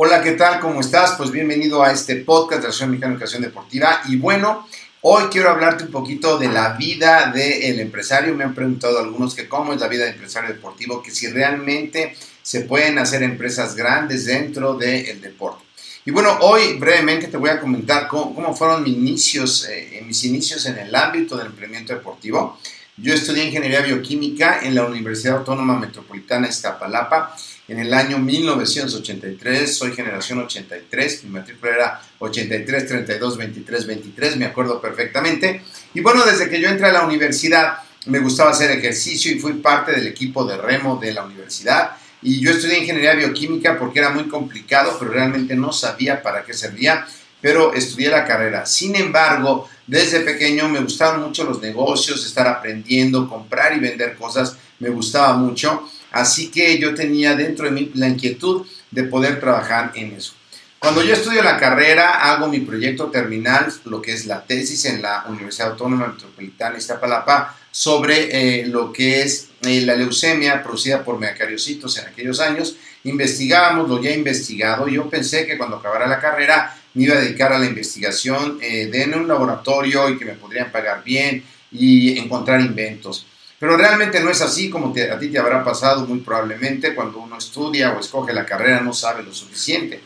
Hola, ¿qué tal? ¿Cómo estás? Pues bienvenido a este podcast de la Asociación Mexicana de Educación Deportiva. Y bueno, hoy quiero hablarte un poquito de la vida del empresario. Me han preguntado algunos que cómo es la vida del empresario deportivo, que si realmente se pueden hacer empresas grandes dentro del deporte. Y bueno, hoy brevemente te voy a comentar cómo, fueron mis inicios, eh, mis inicios en el ámbito del emprendimiento deportivo. Yo estudié ingeniería bioquímica en la Universidad Autónoma Metropolitana Iztapalapa en el año 1983. Soy generación 83, mi matrícula era 83, 32, 23, 23, me acuerdo perfectamente. Y bueno, desde que yo entré a la universidad me gustaba hacer ejercicio y fui parte del equipo de remo de la universidad. Y yo estudié ingeniería bioquímica porque era muy complicado, pero realmente no sabía para qué servía, pero estudié la carrera. Sin embargo, desde pequeño me gustaban mucho los negocios, estar aprendiendo, comprar y vender cosas, me gustaba mucho. Así que yo tenía dentro de mí la inquietud de poder trabajar en eso. Cuando yo estudio la carrera, hago mi proyecto terminal, lo que es la tesis en la Universidad Autónoma Metropolitana Iztapalapa, sobre eh, lo que es eh, la leucemia producida por megacariocitos en aquellos años. Investigábamos lo ya investigado. Yo pensé que cuando acabara la carrera me iba a dedicar a la investigación eh, en un laboratorio y que me podrían pagar bien y encontrar inventos. Pero realmente no es así como a ti te habrá pasado muy probablemente cuando uno estudia o escoge la carrera no sabe lo suficiente.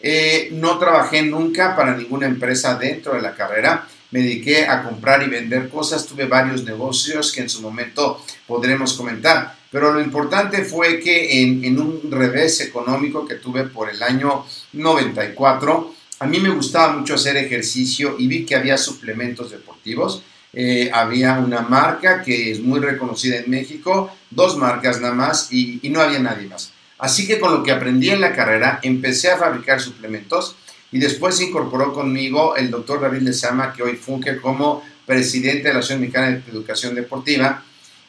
Eh, no trabajé nunca para ninguna empresa dentro de la carrera. Me dediqué a comprar y vender cosas. Tuve varios negocios que en su momento podremos comentar. Pero lo importante fue que en, en un revés económico que tuve por el año 94, a mí me gustaba mucho hacer ejercicio y vi que había suplementos deportivos eh, había una marca que es muy reconocida en México, dos marcas nada más y, no había nadie más. Así que con lo que aprendí en la carrera empecé a fabricar suplementos y después se incorporó conmigo el doctor David Lezama, que hoy funge como presidente de la Asociación Mexicana de Educación Deportiva.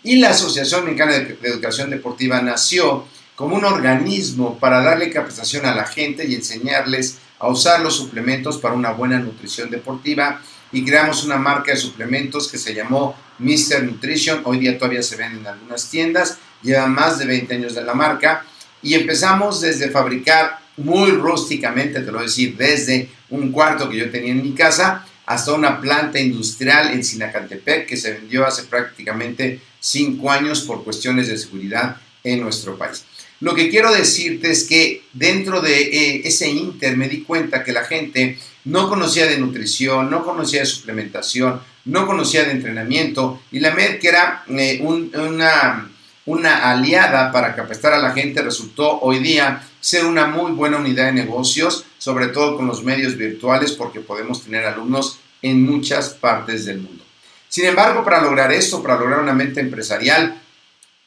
Y la Asociación Mexicana de Educación Deportiva nació como un organismo para darle capacitación a la gente y enseñarles a usar los suplementos para una buena nutrición deportiva y creamos una marca de suplementos que se llamó Mr. Nutrition. Hoy día todavía se venden en algunas tiendas, lleva más de 20 años de la marca y empezamos desde fabricar muy rústicamente, te lo voy a decir, desde un cuarto que yo tenía en mi casa hasta una planta industrial en Sinacantepec que se vendió hace prácticamente 5 años por cuestiones de seguridad en nuestro país. Lo que quiero decirte es que dentro de eh, ese inter me di cuenta que la gente no conocía de nutrición, no conocía de suplementación, no conocía de entrenamiento y la MED, que era eh, una, una aliada para capacitar a la gente, resultó hoy día ser una muy buena unidad de negocios, sobre todo con los medios virtuales, porque podemos tener alumnos en muchas partes del mundo. Sin embargo, para lograr esto, para lograr una mente empresarial,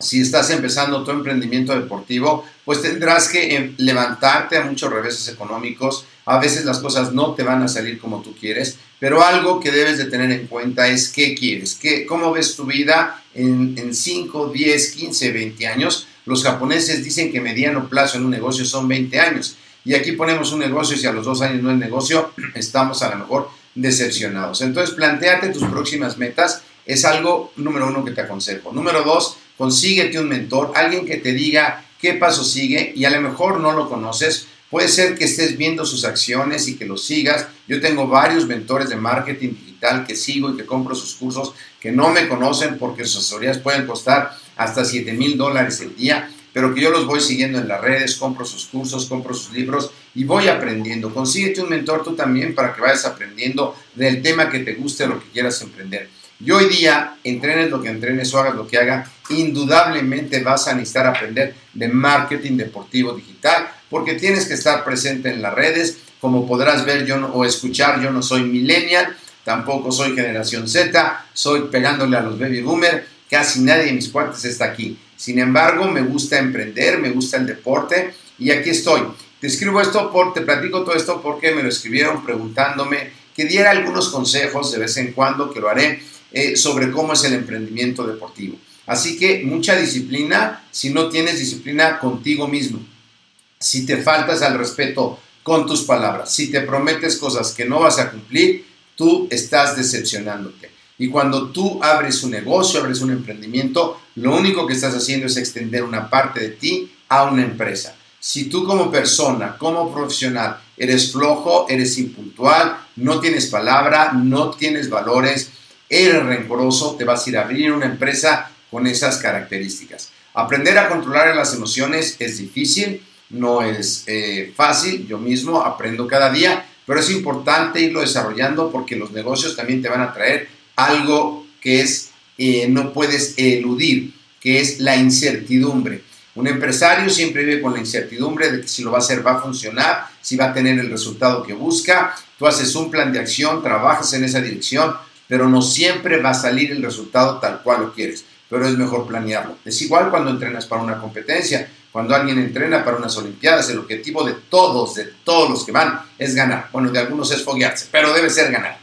si estás empezando tu emprendimiento deportivo, pues tendrás que eh, levantarte a muchos reveses económicos. A veces las cosas no te van a salir como tú quieres, pero algo que debes de tener en cuenta es qué quieres, qué, cómo ves tu vida en, en 5, 10, 15, 20 años. Los japoneses dicen que mediano plazo en un negocio son 20 años. Y aquí ponemos un negocio y si a los dos años no es negocio, estamos a lo mejor decepcionados. Entonces, planteate tus próximas metas. Es algo número uno que te aconsejo. Número dos, consíguete un mentor, alguien que te diga qué paso sigue y a lo mejor no lo conoces. Puede ser que estés viendo sus acciones y que lo sigas. Yo tengo varios mentores de marketing digital que sigo y que compro sus cursos que no me conocen porque sus asesorías pueden costar hasta 7 mil dólares el día, pero que yo los voy siguiendo en las redes, compro sus cursos, compro sus libros y voy aprendiendo. Consíguete un mentor tú también para que vayas aprendiendo del tema que te guste, lo que quieras emprender. Y hoy día, entrenes lo que entrenes o hagas lo que haga, indudablemente vas a necesitar aprender de marketing deportivo digital, porque tienes que estar presente en las redes. Como podrás ver yo o escuchar, yo no soy millennial, tampoco soy generación Z, soy pegándole a los baby boomer, casi nadie de mis cuates está aquí. Sin embargo, me gusta emprender, me gusta el deporte y aquí estoy. Te escribo esto, por, te platico todo esto porque me lo escribieron preguntándome que diera algunos consejos de vez en cuando, que lo haré eh, sobre cómo es el emprendimiento deportivo. Así que mucha disciplina si no tienes disciplina contigo mismo. Si te faltas al respeto con tus palabras, si te prometes cosas que no vas a cumplir, tú estás decepcionándote. Y cuando tú abres un negocio, abres un emprendimiento, lo único que estás haciendo es extender una parte de ti a una empresa. Si tú como persona, como profesional, eres flojo, eres impuntual, no tienes palabra, no tienes valores, eres rencoroso, te vas a ir a abrir una empresa con esas características. Aprender a controlar las emociones es difícil, no es eh, fácil, yo mismo aprendo cada día, pero es importante irlo desarrollando porque los negocios también te van a traer algo que es, eh, no puedes eludir, que es la incertidumbre. Un empresario siempre vive con la incertidumbre de que si lo va a hacer va a funcionar, si va a tener el resultado que busca. Tú haces un plan de acción, trabajas en esa dirección, pero no siempre va a salir el resultado tal cual lo quieres, pero es mejor planearlo. Es igual cuando entrenas para una competencia, cuando alguien entrena para unas Olimpiadas, el objetivo de todos, de todos los que van, es ganar. Bueno, de algunos es foguearse, pero debe ser ganar.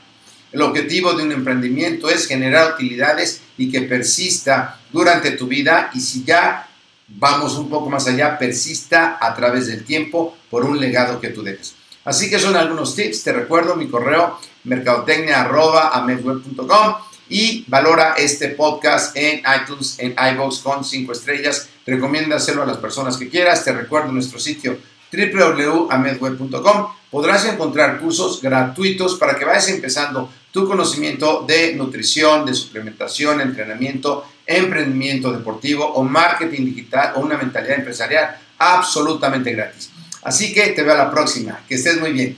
El objetivo de un emprendimiento es generar utilidades y que persista durante tu vida y si ya vamos un poco más allá, persista a través del tiempo por un legado que tú dejes. Así que son algunos tips. Te recuerdo mi correo mercadotecnia.amedweb.com y valora este podcast en iTunes, en iVoox con 5 estrellas. Recomiéndaselo a las personas que quieras. Te recuerdo nuestro sitio www.amedweb.com. Podrás encontrar cursos gratuitos para que vayas empezando tu conocimiento de nutrición, de suplementación, entrenamiento, emprendimiento deportivo o marketing digital o una mentalidad empresarial absolutamente gratis. Así que te veo a la próxima. Que estés muy bien.